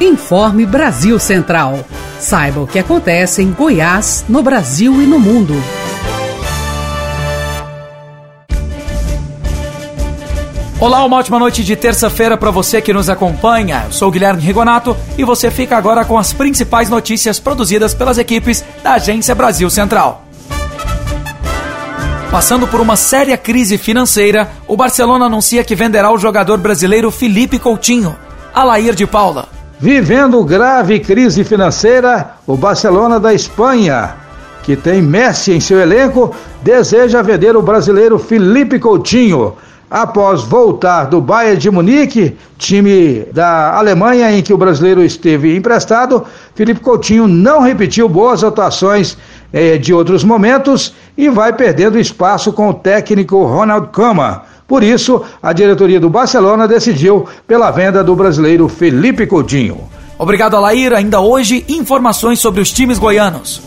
Informe Brasil Central. Saiba o que acontece em Goiás, no Brasil e no mundo. Olá, uma ótima noite de terça-feira para você que nos acompanha. Eu sou Guilherme Rigonato e você fica agora com as principais notícias produzidas pelas equipes da Agência Brasil Central. Passando por uma séria crise financeira, o Barcelona anuncia que venderá o jogador brasileiro Felipe Coutinho. Alair de Paula. Vivendo grave crise financeira, o Barcelona da Espanha, que tem Messi em seu elenco, deseja vender o brasileiro Felipe Coutinho após voltar do Bayern de Munique, time da Alemanha em que o brasileiro esteve emprestado, Felipe Coutinho não repetiu boas atuações eh, de outros momentos e vai perdendo espaço com o técnico Ronald Koeman. Por isso, a diretoria do Barcelona decidiu pela venda do brasileiro Felipe Coutinho. Obrigado, Alair. Ainda hoje, informações sobre os times goianos.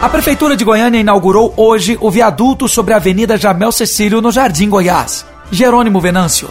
A Prefeitura de Goiânia inaugurou hoje o viaduto sobre a Avenida Jamel Cecílio, no Jardim Goiás. Jerônimo Venâncio.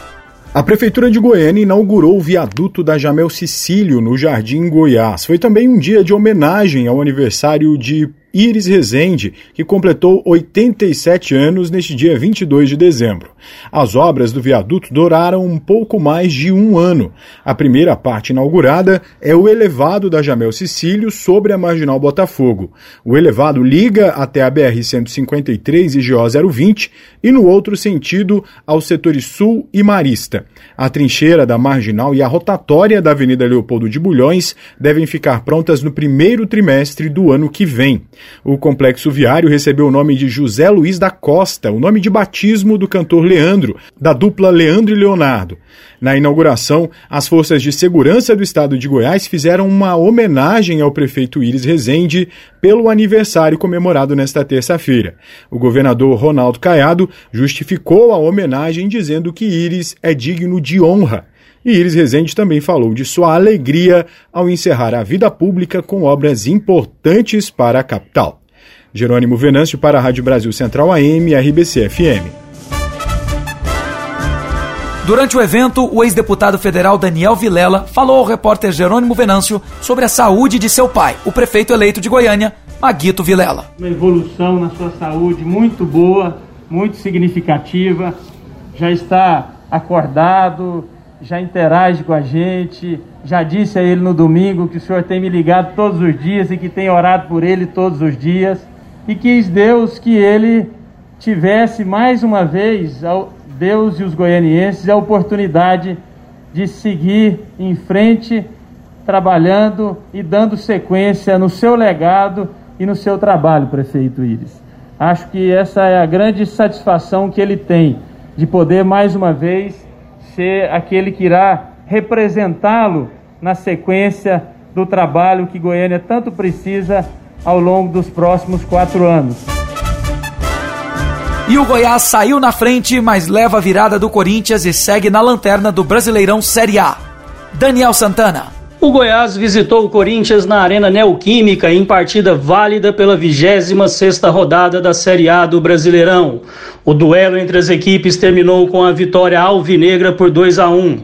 A Prefeitura de Goiânia inaugurou o viaduto da Jamel Cecílio, no Jardim Goiás. Foi também um dia de homenagem ao aniversário de Iris Rezende, que completou 87 anos neste dia 22 de dezembro. As obras do viaduto duraram um pouco mais de um ano. A primeira parte inaugurada é o elevado da Jamel Sicílio sobre a Marginal Botafogo. O elevado liga até a BR-153 e GO 020 e no outro sentido aos setores Sul e Marista. A trincheira da Marginal e a rotatória da Avenida Leopoldo de Bulhões devem ficar prontas no primeiro trimestre do ano que vem. O complexo viário recebeu o nome de José Luiz da Costa, o nome de batismo do cantor Leandro, da dupla Leandro e Leonardo. Na inauguração, as forças de segurança do estado de Goiás fizeram uma homenagem ao prefeito Iris Rezende pelo aniversário comemorado nesta terça-feira. O governador Ronaldo Caiado justificou a homenagem dizendo que Iris é digno de honra. E Iris Rezende também falou de sua alegria ao encerrar a vida pública com obras importantes para a capital. Jerônimo Venâncio para a Rádio Brasil Central AM e RBC FM. Durante o evento, o ex-deputado federal Daniel Vilela falou ao repórter Jerônimo Venâncio sobre a saúde de seu pai, o prefeito eleito de Goiânia, Maguito Vilela. Uma evolução na sua saúde muito boa, muito significativa, já está acordado, já interage com a gente, já disse a ele no domingo que o senhor tem me ligado todos os dias e que tem orado por ele todos os dias e quis Deus que ele tivesse mais uma vez, Deus e os goianienses, a oportunidade de seguir em frente, trabalhando e dando sequência no seu legado e no seu trabalho, prefeito Iris. Acho que essa é a grande satisfação que ele tem de poder mais uma vez ser aquele que irá representá-lo na sequência do trabalho que Goiânia tanto precisa ao longo dos próximos quatro anos. E o Goiás saiu na frente, mas leva a virada do Corinthians e segue na lanterna do Brasileirão Série A. Daniel Santana. O Goiás visitou o Corinthians na Arena Neoquímica em partida válida pela 26ª rodada da Série A do Brasileirão. O duelo entre as equipes terminou com a vitória alvinegra por 2 a 1.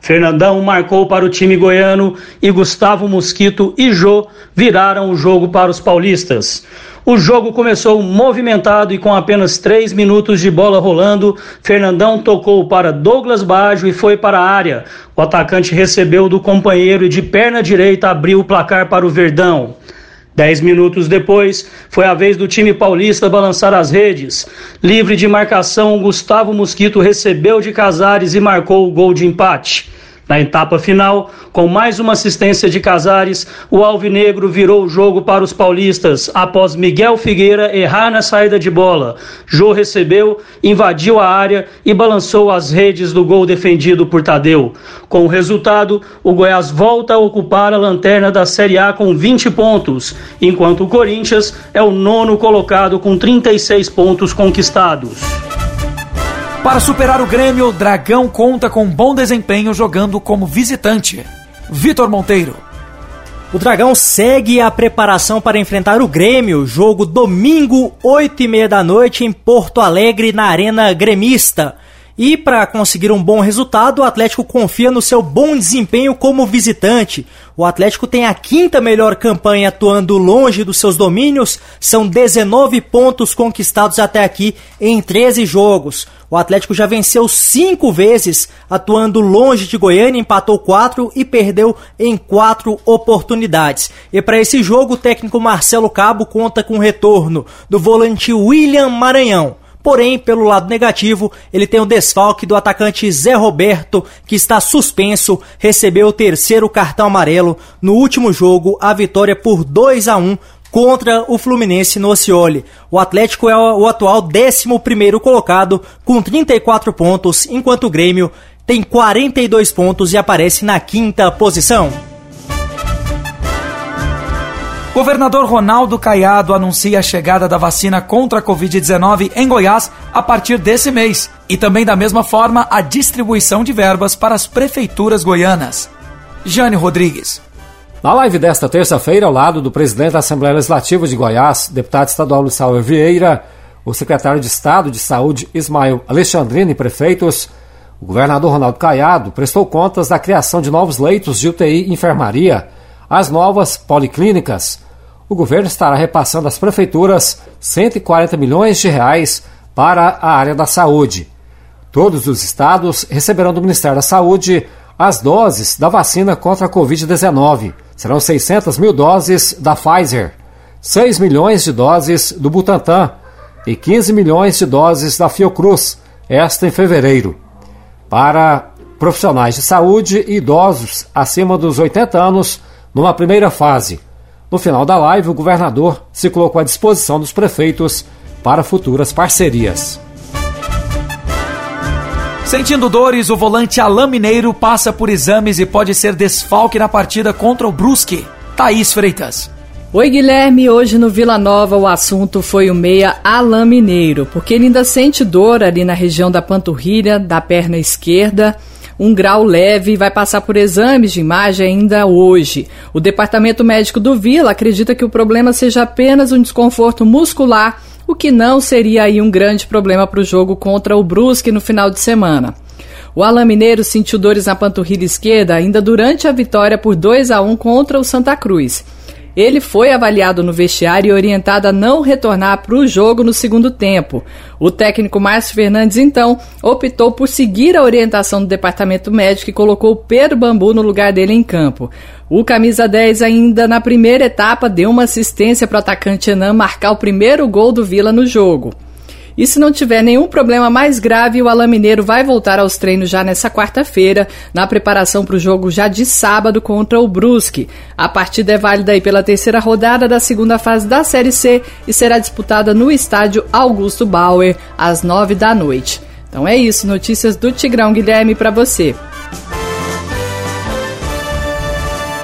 Fernandão marcou para o time goiano e Gustavo Mosquito e Jô viraram o jogo para os paulistas. O jogo começou movimentado e com apenas três minutos de bola rolando, Fernandão tocou para Douglas Baggio e foi para a área. O atacante recebeu do companheiro e de perna direita abriu o placar para o Verdão. Dez minutos depois, foi a vez do time paulista balançar as redes. Livre de marcação, Gustavo Mosquito recebeu de Casares e marcou o gol de empate. Na etapa final, com mais uma assistência de Casares, o Alvinegro virou o jogo para os paulistas após Miguel Figueira errar na saída de bola. Jô recebeu, invadiu a área e balançou as redes do gol defendido por Tadeu. Com o resultado, o Goiás volta a ocupar a lanterna da Série A com 20 pontos, enquanto o Corinthians é o nono colocado com 36 pontos conquistados. Para superar o Grêmio, o Dragão conta com bom desempenho jogando como visitante. Vitor Monteiro. O Dragão segue a preparação para enfrentar o Grêmio, jogo domingo, 8 e meia da noite, em Porto Alegre, na Arena Gremista. E para conseguir um bom resultado, o Atlético confia no seu bom desempenho como visitante. O Atlético tem a quinta melhor campanha atuando longe dos seus domínios, são 19 pontos conquistados até aqui em 13 jogos. O Atlético já venceu cinco vezes, atuando longe de Goiânia, empatou quatro e perdeu em quatro oportunidades. E para esse jogo, o técnico Marcelo Cabo conta com o retorno do volante William Maranhão. Porém, pelo lado negativo, ele tem o desfalque do atacante Zé Roberto, que está suspenso, recebeu o terceiro cartão amarelo no último jogo, a vitória por 2 a 1 contra o Fluminense no Ocioli. O Atlético é o atual 11 colocado com 34 pontos, enquanto o Grêmio tem 42 pontos e aparece na quinta posição. Governador Ronaldo Caiado anuncia a chegada da vacina contra a Covid-19 em Goiás a partir desse mês e também da mesma forma a distribuição de verbas para as prefeituras goianas. Jane Rodrigues. Na live desta terça-feira, ao lado do presidente da Assembleia Legislativa de Goiás, deputado estadual Sauer Vieira, o secretário de Estado de Saúde Ismael Alexandrino e prefeitos, o governador Ronaldo Caiado prestou contas da criação de novos leitos de UTI e enfermaria as novas policlínicas. O governo estará repassando às prefeituras 140 milhões de reais para a área da saúde. Todos os estados receberão do Ministério da Saúde as doses da vacina contra a Covid-19. Serão 600 mil doses da Pfizer, 6 milhões de doses do Butantan e 15 milhões de doses da Fiocruz, esta em fevereiro. Para profissionais de saúde e idosos acima dos 80 anos, numa primeira fase. No final da live, o governador se colocou à disposição dos prefeitos para futuras parcerias. Sentindo dores, o volante Alain Mineiro passa por exames e pode ser desfalque na partida contra o Brusque. Thaís Freitas. Oi, Guilherme. Hoje no Vila Nova o assunto foi o meia Alain Mineiro, porque ele ainda sente dor ali na região da panturrilha, da perna esquerda um grau leve e vai passar por exames de imagem ainda hoje. O Departamento Médico do Vila acredita que o problema seja apenas um desconforto muscular, o que não seria aí um grande problema para o jogo contra o Brusque no final de semana. O Alain Mineiro sentiu dores na panturrilha esquerda ainda durante a vitória por 2 a 1 contra o Santa Cruz. Ele foi avaliado no vestiário e orientado a não retornar para o jogo no segundo tempo. O técnico Márcio Fernandes, então, optou por seguir a orientação do departamento médico e colocou Pedro Bambu no lugar dele em campo. O camisa 10 ainda na primeira etapa deu uma assistência para o atacante Enan marcar o primeiro gol do Vila no jogo. E se não tiver nenhum problema mais grave, o Alain Mineiro vai voltar aos treinos já nessa quarta-feira, na preparação para o jogo já de sábado contra o Brusque. A partida é válida aí pela terceira rodada da segunda fase da Série C e será disputada no estádio Augusto Bauer, às nove da noite. Então é isso, notícias do Tigrão Guilherme para você.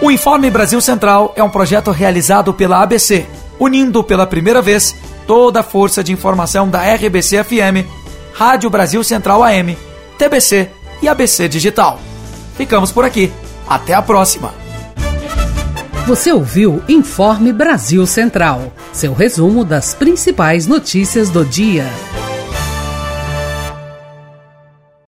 O Informe Brasil Central é um projeto realizado pela ABC, unindo pela primeira vez toda a força de informação da RBC FM, Rádio Brasil Central AM, TBC e ABC Digital. Ficamos por aqui. Até a próxima. Você ouviu Informe Brasil Central, seu resumo das principais notícias do dia.